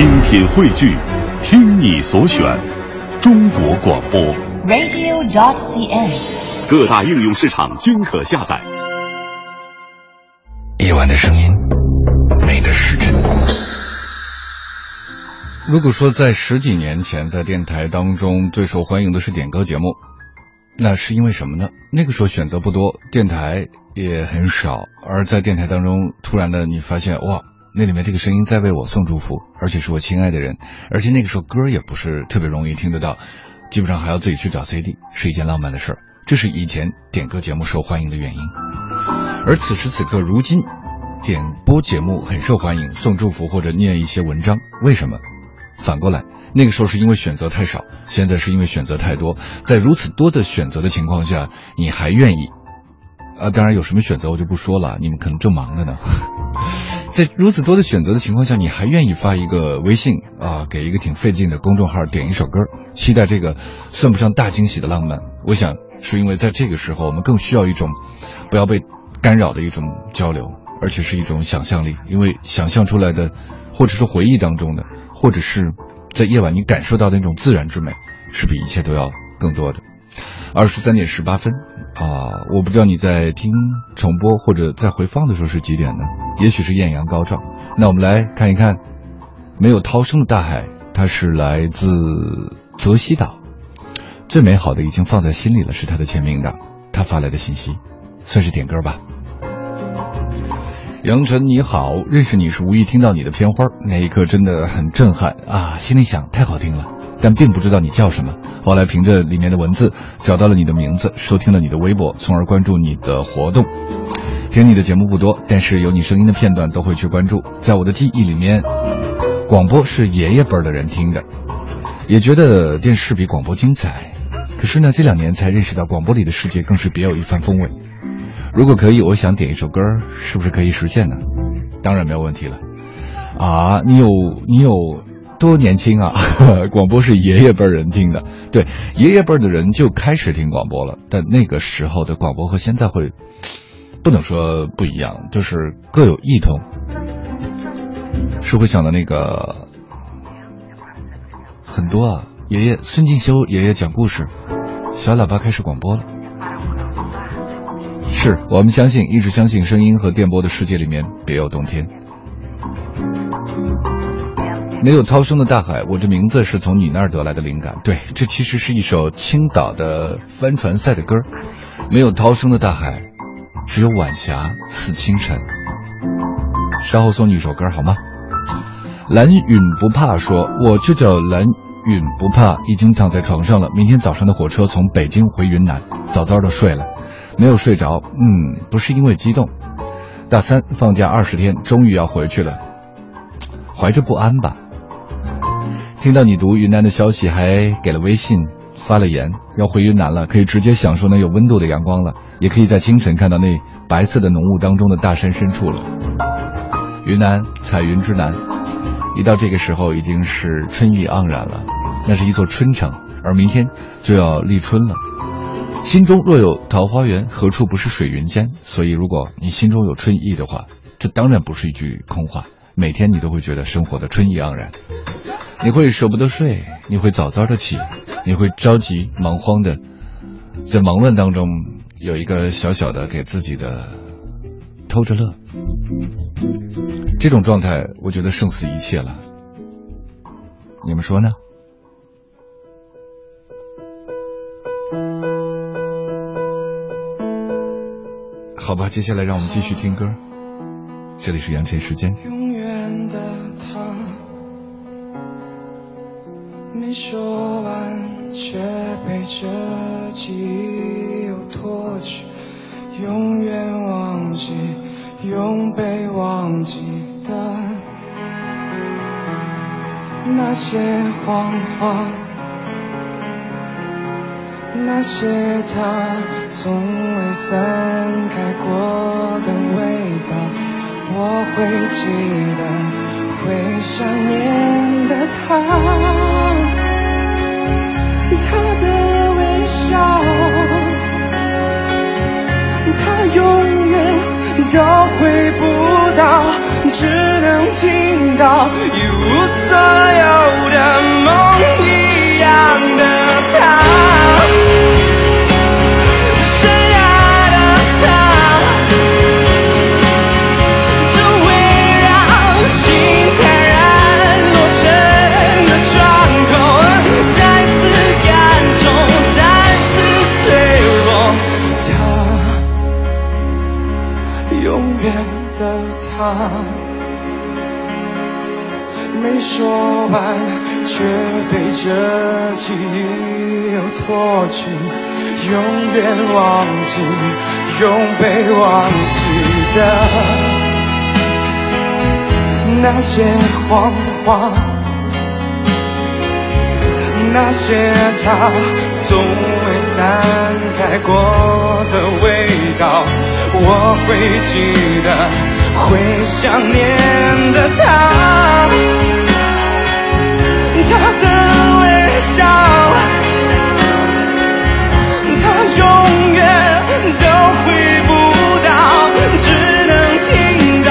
精品汇聚，听你所选，中国广播。radio.dot.cn，。各大应用市场均可下载。夜晚的声音，美的失真。如果说在十几年前，在电台当中最受欢迎的是点歌节目，那是因为什么呢？那个时候选择不多，电台也很少，而在电台当中，突然的你发现，哇，那里面这个声音在为我送祝福，而且是我亲爱的人，而且那个时候歌也不是特别容易听得到，基本上还要自己去找 CD，是一件浪漫的事儿。这是以前点歌节目受欢迎的原因，而此时此刻，如今点播节目很受欢迎，送祝福或者念一些文章，为什么？反过来，那个时候是因为选择太少，现在是因为选择太多。在如此多的选择的情况下，你还愿意？啊，当然有什么选择我就不说了，你们可能正忙着呢。在如此多的选择的情况下，你还愿意发一个微信啊，给一个挺费劲的公众号点一首歌，期待这个算不上大惊喜的浪漫。我想是因为在这个时候，我们更需要一种不要被干扰的一种交流，而且是一种想象力，因为想象出来的，或者是回忆当中的。或者是在夜晚你感受到的那种自然之美，是比一切都要更多的。二十三点十八分啊，我不知道你在听重播或者在回放的时候是几点呢？也许是艳阳高照。那我们来看一看，没有涛声的大海，它是来自泽西岛，最美好的已经放在心里了，是他的签名档，他发来的信息，算是点歌吧。杨晨你好，认识你是无意听到你的片花，那一刻真的很震撼啊！心里想太好听了，但并不知道你叫什么。后来凭着里面的文字找到了你的名字，收听了你的微博，从而关注你的活动。听你的节目不多，但是有你声音的片段都会去关注。在我的记忆里面，广播是爷爷辈的人听的，也觉得电视比广播精彩。可是呢，这两年才认识到广播里的世界更是别有一番风味。如果可以，我想点一首歌，是不是可以实现呢？当然没有问题了。啊，你有你有多年轻啊？广播是爷爷辈人听的，对，爷爷辈的人就开始听广播了。但那个时候的广播和现在会不能说不一样，就是各有异同。是会想到那个很多啊，爷爷孙敬修爷爷讲故事，小喇叭开始广播了。是我们相信，一直相信声音和电波的世界里面别有洞天。没有涛声的大海，我这名字是从你那儿得来的灵感。对，这其实是一首青岛的帆船赛的歌。没有涛声的大海，只有晚霞似清晨。稍后送你一首歌好吗？蓝允不怕说，我就叫蓝允不怕，已经躺在床上了。明天早上的火车从北京回云南，早早的睡了。没有睡着，嗯，不是因为激动。大三放假二十天，终于要回去了，怀着不安吧。听到你读云南的消息，还给了微信发了言，要回云南了，可以直接享受那有温度的阳光了，也可以在清晨看到那白色的浓雾当中的大山深处了。云南彩云之南，一到这个时候已经是春意盎然了，那是一座春城，而明天就要立春了。心中若有桃花源，何处不是水云间？所以，如果你心中有春意的话，这当然不是一句空话。每天你都会觉得生活的春意盎然，你会舍不得睡，你会早早的起，你会着急忙慌的，在忙乱当中有一个小小的给自己的偷着乐。这种状态，我觉得胜似一切了。你们说呢？好吧，接下来让我们继续听歌。这里是杨晨时间。没说完，却被这记忆又拖去。永远忘记，永被忘记的那些谎话。那些他从未散开过的味道，我会记得，会想念的他，他的微笑，他永远都回不到，只能听到一无所有的梦。他，没说完却被这记忆又拖去，永远忘记，永被忘记的那些谎话，那些他从未散开过的味道，我会记得。会想念的他，他的微笑，他永远都回不到，只能听到。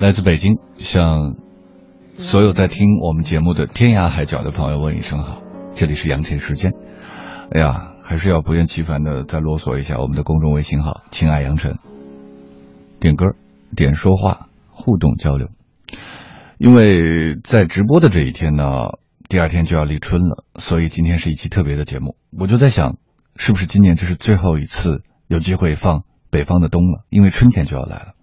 来自北京，向所有在听我们节目的天涯海角的朋友问一声好，这里是杨倩时间。哎呀，还是要不厌其烦的再啰嗦一下我们的公众微信号“亲爱杨晨”，点歌，点说话，互动交流。因为在直播的这一天呢，第二天就要立春了，所以今天是一期特别的节目。我就在想，是不是今年这是最后一次？有机会放北方的冬了，因为春天就要来了。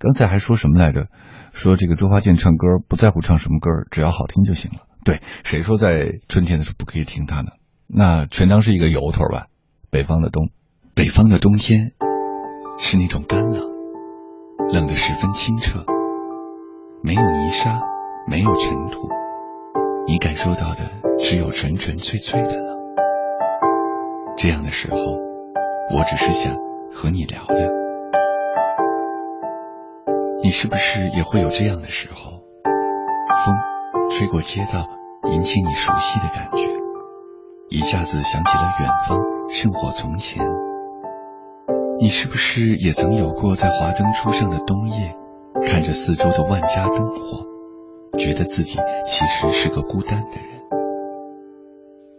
刚才还说什么来着？说这个周华健唱歌不在乎唱什么歌，只要好听就行了。对，谁说在春天的时候不可以听他呢？那全当是一个由头吧。北方的冬，北方的冬天是那种干冷，冷得十分清澈，没有泥沙，没有尘土，你感受到的只有纯纯粹粹的冷。这样的时候。我只是想和你聊聊，你是不是也会有这样的时候？风吹过街道，引起你熟悉的感觉，一下子想起了远方，胜过从前。你是不是也曾有过在华灯初上的冬夜，看着四周的万家灯火，觉得自己其实是个孤单的人？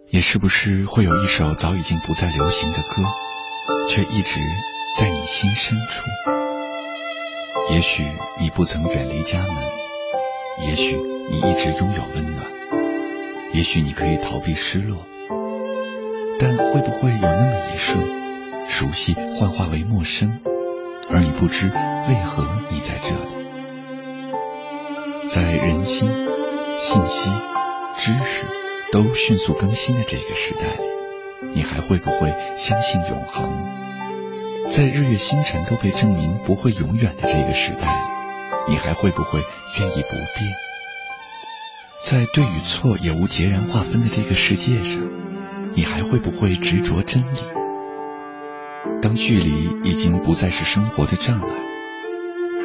也是不是会有一首早已经不再流行的歌？却一直在你心深处。也许你不曾远离家门，也许你一直拥有温暖，也许你可以逃避失落，但会不会有那么一瞬，熟悉幻化为陌生，而你不知为何你在这里？在人心、信息、知识都迅速更新的这个时代里。你还会不会相信永恒？在日月星辰都被证明不会永远的这个时代，你还会不会愿意不变？在对与错也无截然划分的这个世界上，你还会不会执着真理？当距离已经不再是生活的障碍，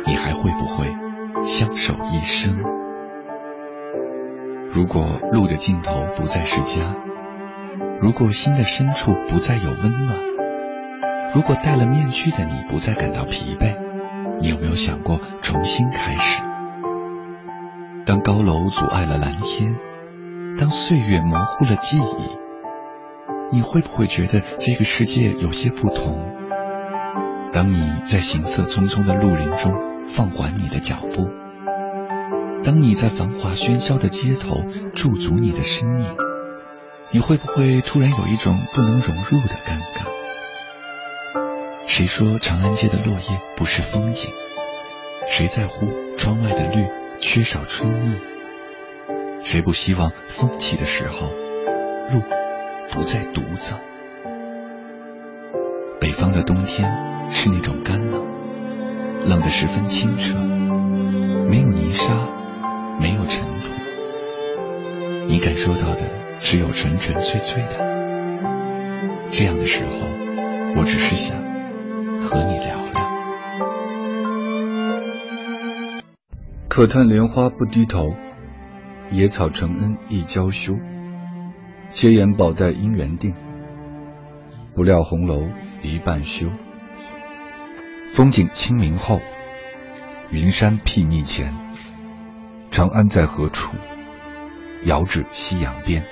你还会不会相守一生？如果路的尽头不再是家？如果心的深处不再有温暖，如果戴了面具的你不再感到疲惫，你有没有想过重新开始？当高楼阻碍了蓝天，当岁月模糊了记忆，你会不会觉得这个世界有些不同？当你在行色匆匆的绿林中放缓你的脚步，当你在繁华喧嚣的街头驻足你的身影，你会不会突然有一种不能融入的尴尬？谁说长安街的落叶不是风景？谁在乎窗外的绿缺少春意？谁不希望风起的时候，路不再独走？北方的冬天是那种干冷，冷得十分清澈，没有泥沙，没有尘土，你感受到的只有纯纯粹粹的。这样的时候，我只是想和你聊聊。可叹莲花不低头，野草承恩亦娇羞。千言宝黛姻缘定，不料红楼一半休。风景清明后，云山睥睨前。长安在何处？遥指夕阳边。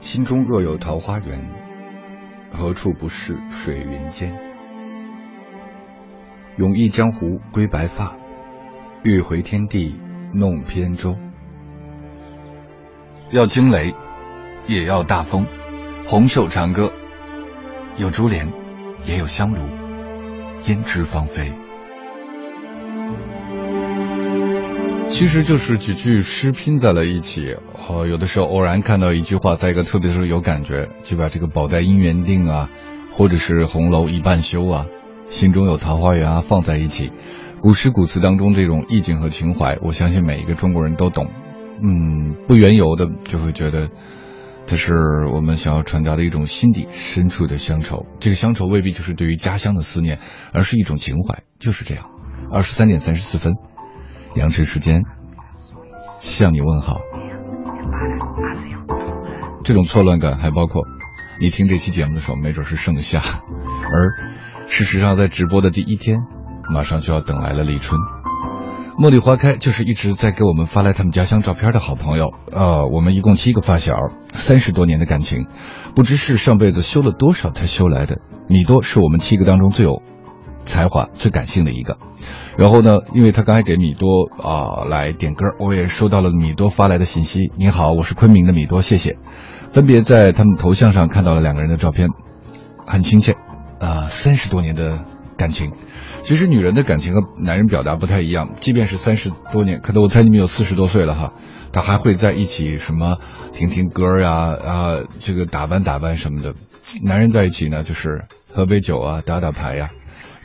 心中若有桃花源，何处不是水云间？永忆江湖归白发，欲回天地弄扁舟。要惊雷，也要大风。红袖长歌，有珠帘，也有香炉，胭脂芳菲。其实就是几句诗拼在了一起。哦，有的时候偶然看到一句话，在一个特别的时候有感觉，就把这个“宝黛姻缘定”啊，或者是“红楼一半休”啊，“心中有桃花源”啊放在一起。古诗古词当中这种意境和情怀，我相信每一个中国人都懂。嗯，不缘由的就会觉得，这是我们想要传达的一种心底深处的乡愁。这个乡愁未必就是对于家乡的思念，而是一种情怀，就是这样。二十三点三十四分，阳晨时间，向你问好。这种错乱感还包括，你听这期节目的时候，没准是盛夏，而事实上在直播的第一天，马上就要等来了立春。茉莉花开就是一直在给我们发来他们家乡照片的好朋友。呃，我们一共七个发小，三十多年的感情，不知是上辈子修了多少才修来的。米多是我们七个当中最有才华、最感性的一个。然后呢，因为他刚才给米多啊来点歌，我也收到了米多发来的信息。你好，我是昆明的米多，谢谢。分别在他们头像上看到了两个人的照片，很亲切。啊，三十多年的感情。其实女人的感情和男人表达不太一样，即便是三十多年，可能我猜你们有四十多岁了哈，他还会在一起什么听听歌呀啊，这个打扮打扮什么的。男人在一起呢，就是喝杯酒啊，打打牌呀，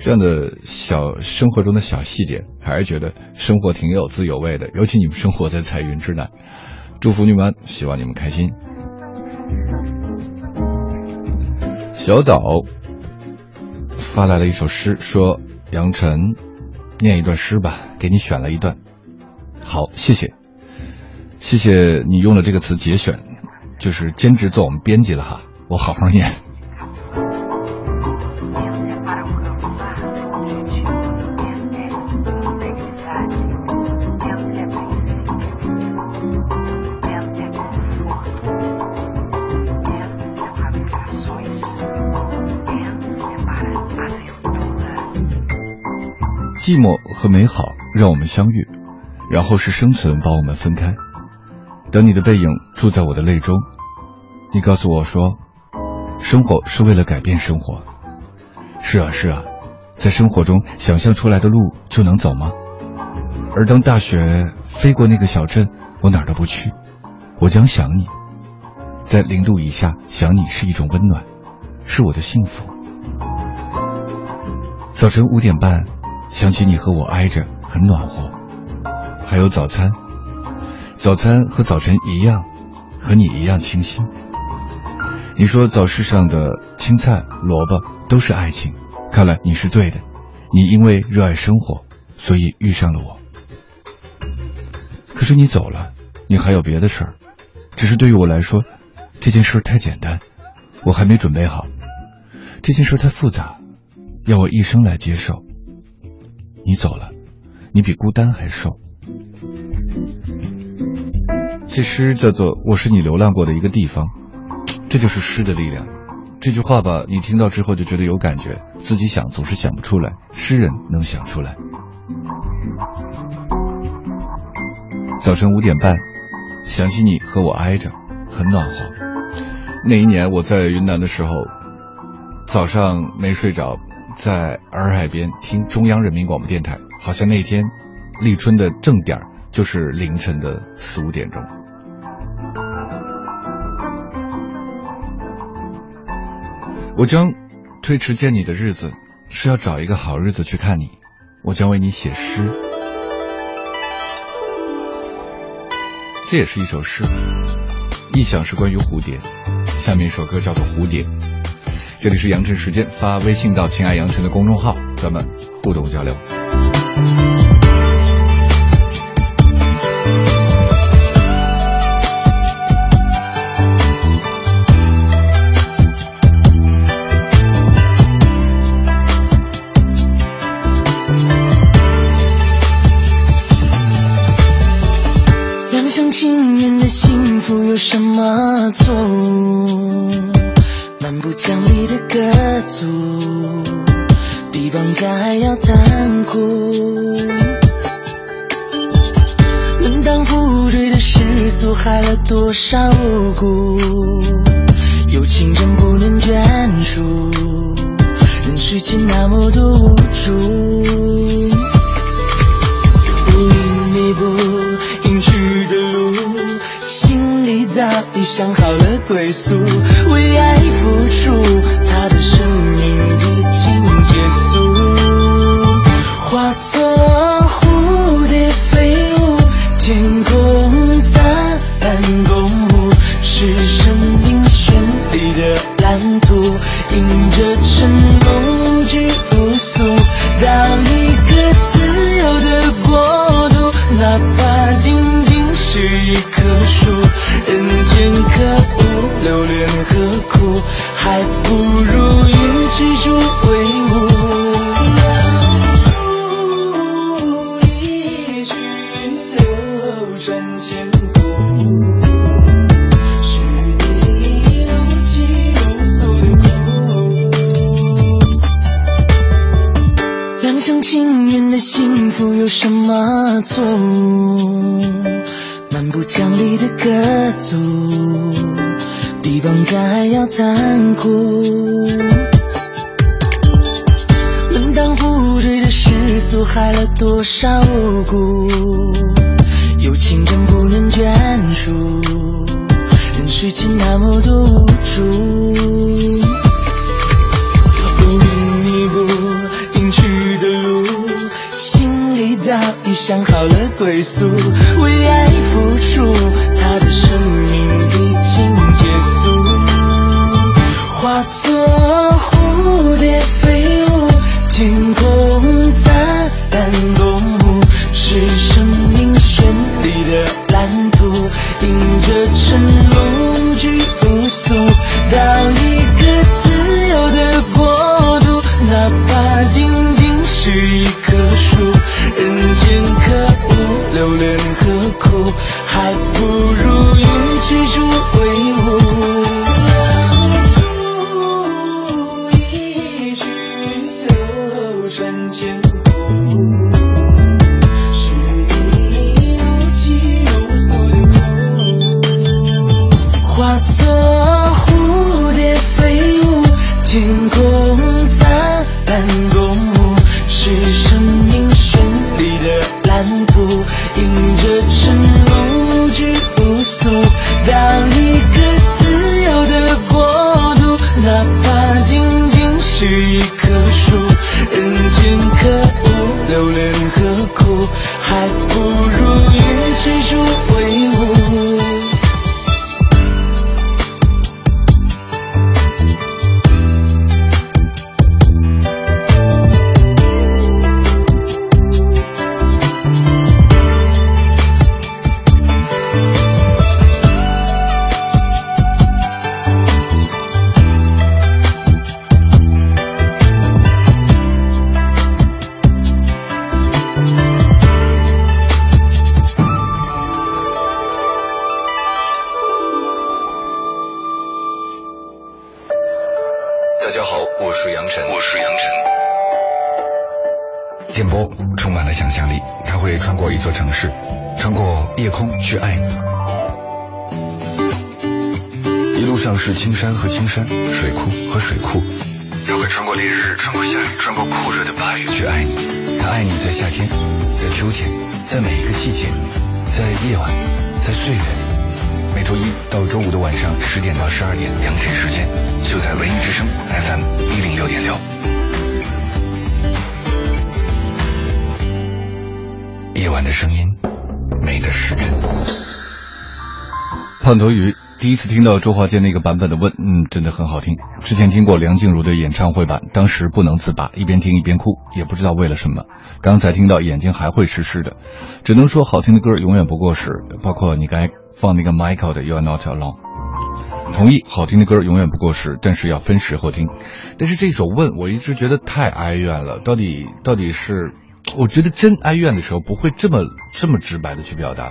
这样的小生活中的小细节，还是觉得生活挺有滋有味的。尤其你们生活在彩云之南，祝福你们，希望你们开心。小岛发来了一首诗，说。杨晨，念一段诗吧，给你选了一段。好，谢谢，谢谢你用了这个词节选，就是兼职做我们编辑了哈，我好好念。寂寞和美好让我们相遇，然后是生存把我们分开。等你的背影住在我的泪中，你告诉我说，生活是为了改变生活。是啊是啊，在生活中想象出来的路就能走吗？而当大雪飞过那个小镇，我哪儿都不去，我将想你，在零度以下想你是一种温暖，是我的幸福。早晨五点半。想起你和我挨着，很暖和。还有早餐，早餐和早晨一样，和你一样清新。你说早市上的青菜、萝卜都是爱情，看来你是对的。你因为热爱生活，所以遇上了我。可是你走了，你还有别的事儿。只是对于我来说，这件事太简单，我还没准备好；这件事太复杂，要我一生来接受。你走了，你比孤单还瘦。这诗叫做《我是你流浪过的一个地方》，这就是诗的力量。这句话吧，你听到之后就觉得有感觉，自己想总是想不出来，诗人能想出来。早晨五点半，想起你和我挨着，很暖和。那一年我在云南的时候，早上没睡着，在洱海边听中央人民广播电台，好像那天立春的正点就是凌晨的四五点钟。我将推迟见你的日子，是要找一个好日子去看你。我将为你写诗，这也是一首诗。意象是关于蝴蝶。下面一首歌叫做《蝴蝶》。这里是杨晨时间，发微信到“亲爱杨晨”的公众号，咱们互动交流。两厢情愿的幸福有什么错蛮不讲理的各族，比绑架还要残酷。门当户对的世俗，害了多少无辜？有情人不能眷属，人世间那么多无助，无影无踪。早已想好了归宿，为爱付出，他的生命已经结束，化作什么错？误？蛮不讲理的歌奏，比绑架还要残酷。门当户对的世俗，害了多少无辜？有情人不能眷属，人世间那么多无助。早已想好了归宿，为爱付出，他的生命已经结束，化作蝴蝶飞舞，天空何苦还不如一直住周一到周五的晚上十点到十二点，阳晨时间就在文艺之声 FM 一零六点六。夜晚的声音，美的时针。胖头鱼第一次听到周华健那个版本的《问》，嗯，真的很好听。之前听过梁静茹的演唱会版，当时不能自拔，一边听一边哭，也不知道为了什么。刚才听到眼睛还会湿湿的，只能说好听的歌永远不过时。包括你该放那个 Michael 的《You Are Not Alone》，同意，好听的歌永远不过时，但是要分时候听。但是这首《问》，我一直觉得太哀怨了。到底到底是，我觉得真哀怨的时候不会这么这么直白的去表达。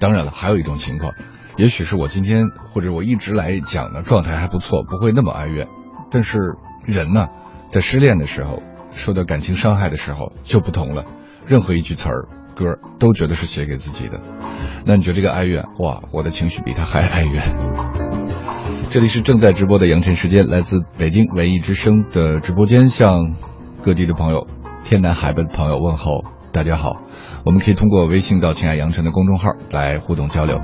当然了，还有一种情况。也许是我今天或者我一直来讲的状态还不错，不会那么哀怨。但是人呢，在失恋的时候，受到感情伤害的时候就不同了。任何一句词儿、歌都觉得是写给自己的。那你觉得这个哀怨？哇，我的情绪比他还哀怨。这里是正在直播的阳晨时间，来自北京文艺之声的直播间，向各地的朋友、天南海北的朋友问候，大家好。我们可以通过微信到“亲爱杨晨”的公众号来互动交流。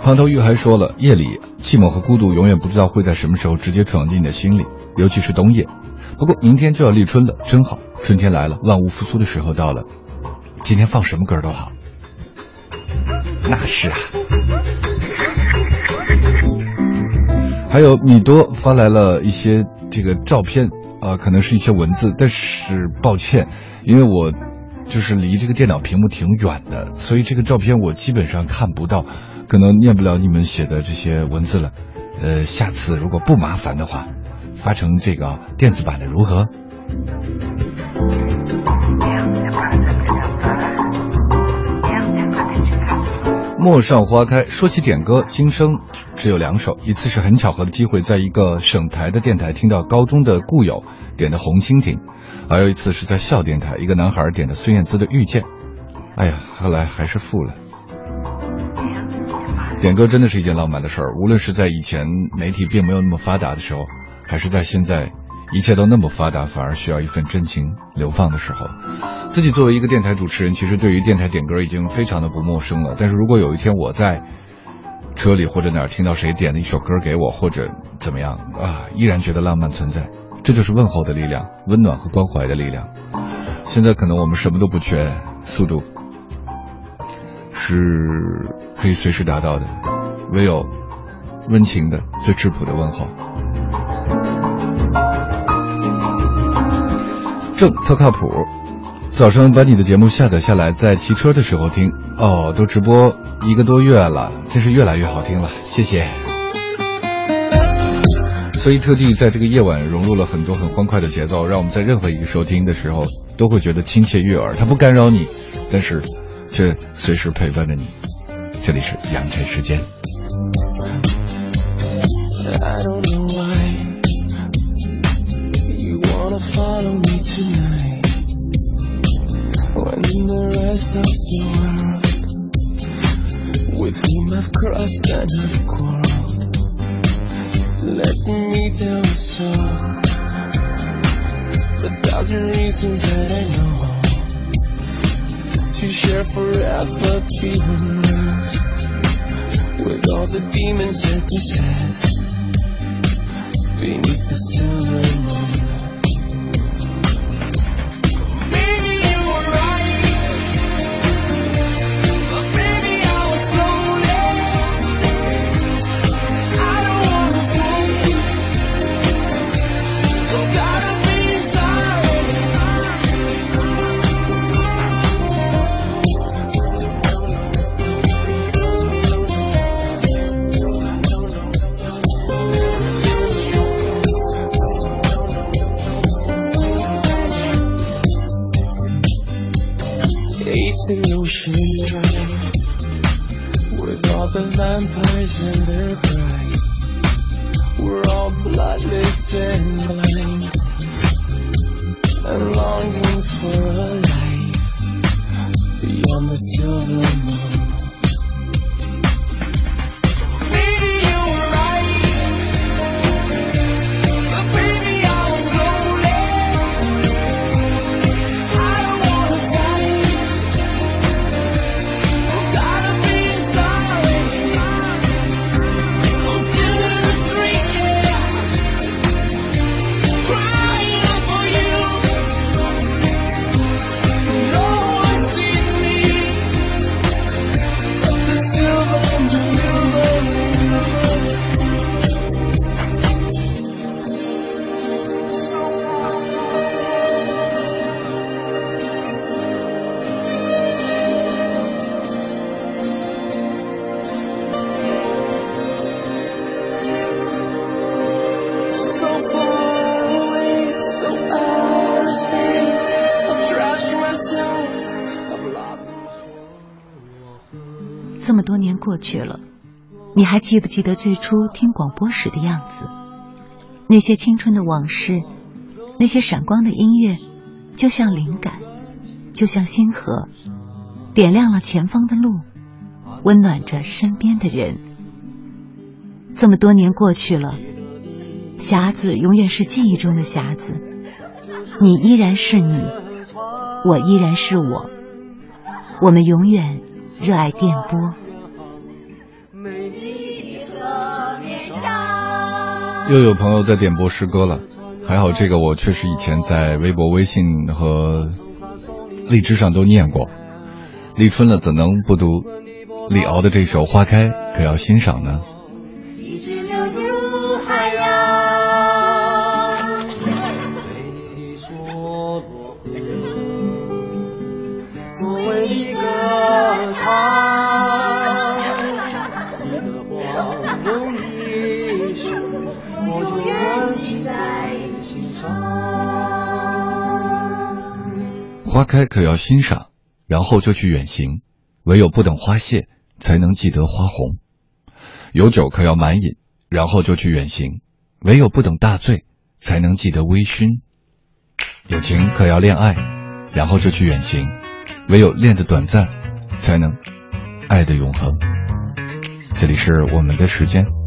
胖头鱼还说了，夜里寂寞和孤独永远不知道会在什么时候直接闯进你的心里，尤其是冬夜。不过明天就要立春了，真好，春天来了，万物复苏的时候到了。今天放什么歌都好。那是啊。还有米多发来了一些这个照片，啊，可能是一些文字，但是抱歉，因为我。就是离这个电脑屏幕挺远的，所以这个照片我基本上看不到，可能念不了你们写的这些文字了。呃，下次如果不麻烦的话，发成这个电子版的如何？陌上花开，说起点歌，今生只有两首，一次是很巧合的机会，在一个省台的电台听到高中的故友点的《红蜻蜓》。还有一次是在校电台，一个男孩点的孙燕姿的《遇见》，哎呀，后来还是负了。点歌真的是一件浪漫的事儿，无论是在以前媒体并没有那么发达的时候，还是在现在一切都那么发达，反而需要一份真情流放的时候。自己作为一个电台主持人，其实对于电台点歌已经非常的不陌生了。但是如果有一天我在车里或者哪儿听到谁点的一首歌给我，或者怎么样啊，依然觉得浪漫存在。这就是问候的力量，温暖和关怀的力量。现在可能我们什么都不缺，速度是可以随时达到的，唯有温情的、最质朴的问候。正特靠谱，早上把你的节目下载下来，在骑车的时候听。哦，都直播一个多月了，真是越来越好听了，谢谢。所以特地在这个夜晚融入了很多很欢快的节奏，让我们在任何一个收听的时候都会觉得亲切悦耳。它不干扰你，但是却随时陪伴着你。这里是阳晨时间。Vampires and their brides. We're all bloodless and blind. 过去了，你还记不记得最初听广播时的样子？那些青春的往事，那些闪光的音乐，就像灵感，就像星河，点亮了前方的路，温暖着身边的人。这么多年过去了，匣子永远是记忆中的匣子，你依然是你，我依然是我，我们永远。热爱电波。又有朋友在点播诗歌了，还好这个我确实以前在微博、微信和荔枝上都念过。立春了，怎能不读李敖的这首《花开》？可要欣赏呢。花开可要欣赏，然后就去远行。唯有不等花谢，才能记得花红。有酒可要满饮，然后就去远行。唯有不等大醉，才能记得微醺。有情可要恋爱，然后就去远行。唯有恋的短暂，才能爱的永恒。这里是我们的时间。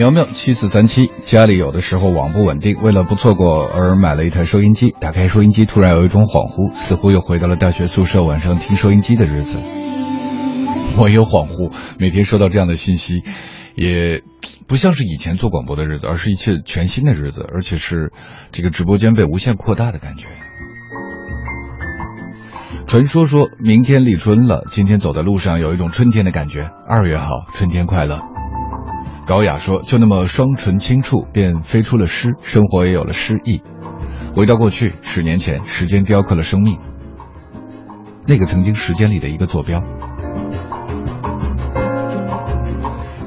苗苗，妻子三七家里有的时候网不稳定，为了不错过而买了一台收音机。打开收音机，突然有一种恍惚，似乎又回到了大学宿舍晚上听收音机的日子。我有恍惚，每天收到这样的信息，也不像是以前做广播的日子，而是一切全新的日子，而且是这个直播间被无限扩大的感觉。传说说明天立春了，今天走在路上有一种春天的感觉。二月好，春天快乐。高雅说：“就那么双唇轻触，便飞出了诗，生活也有了诗意。回到过去，十年前，时间雕刻了生命，那个曾经时间里的一个坐标。”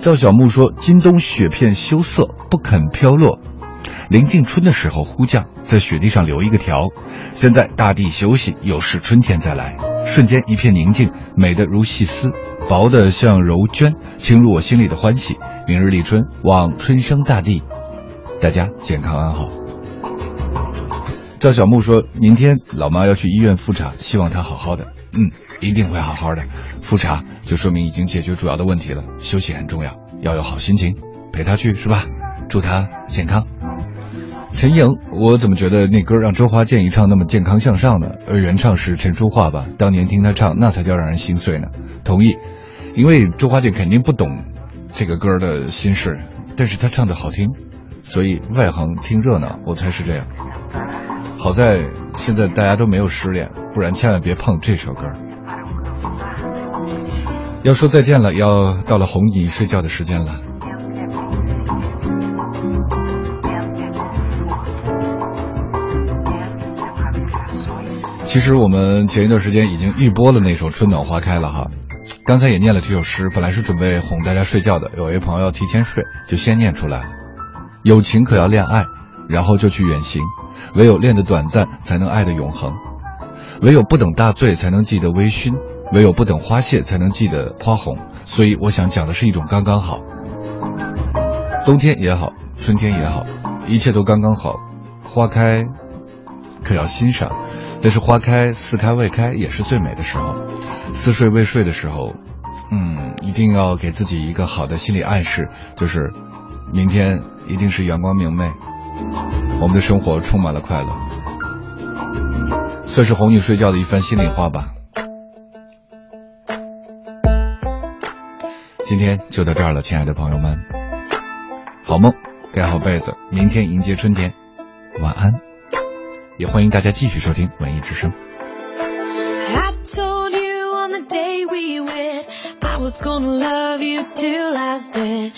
赵小木说：“今冬雪片羞涩，不肯飘落。临近春的时候忽降，在雪地上留一个条。现在大地休息，有事春天再来。瞬间一片宁静，美得如细丝，薄的像柔绢，侵入我心里的欢喜。明日立春，望春生大地，大家健康安好。”赵小木说：“明天老妈要去医院复查，希望她好好的。嗯，一定会好好的。复查就说明已经解决主要的问题了。休息很重要，要有好心情，陪他去是吧？祝他健康。”陈莹，我怎么觉得那歌让周华健一唱那么健康向上呢？呃，原唱是陈淑桦吧？当年听他唱，那才叫让人心碎呢。同意，因为周华健肯定不懂这个歌的心事，但是他唱的好听，所以外行听热闹，我猜是这样。好在现在大家都没有失恋，不然千万别碰这首歌。要说再见了，要到了哄你睡觉的时间了。其实我们前一段时间已经预播了那首《春暖花开》了哈，刚才也念了这首诗，本来是准备哄大家睡觉的，有位朋友要提前睡，就先念出来了。有情可要恋爱，然后就去远行，唯有恋的短暂，才能爱的永恒；唯有不等大醉，才能记得微醺；唯有不等花谢，才能记得花红。所以我想讲的是一种刚刚好。冬天也好，春天也好，一切都刚刚好。花开，可要欣赏。但是花开似开未开也是最美的时候，似睡未睡的时候，嗯，一定要给自己一个好的心理暗示，就是明天一定是阳光明媚，我们的生活充满了快乐，算是哄你睡觉的一番心里话吧。今天就到这儿了，亲爱的朋友们，好梦，盖好被子，明天迎接春天，晚安。也欢迎大家继续收听文艺之声。I told you on the day we went, I was gonna love you till I stand.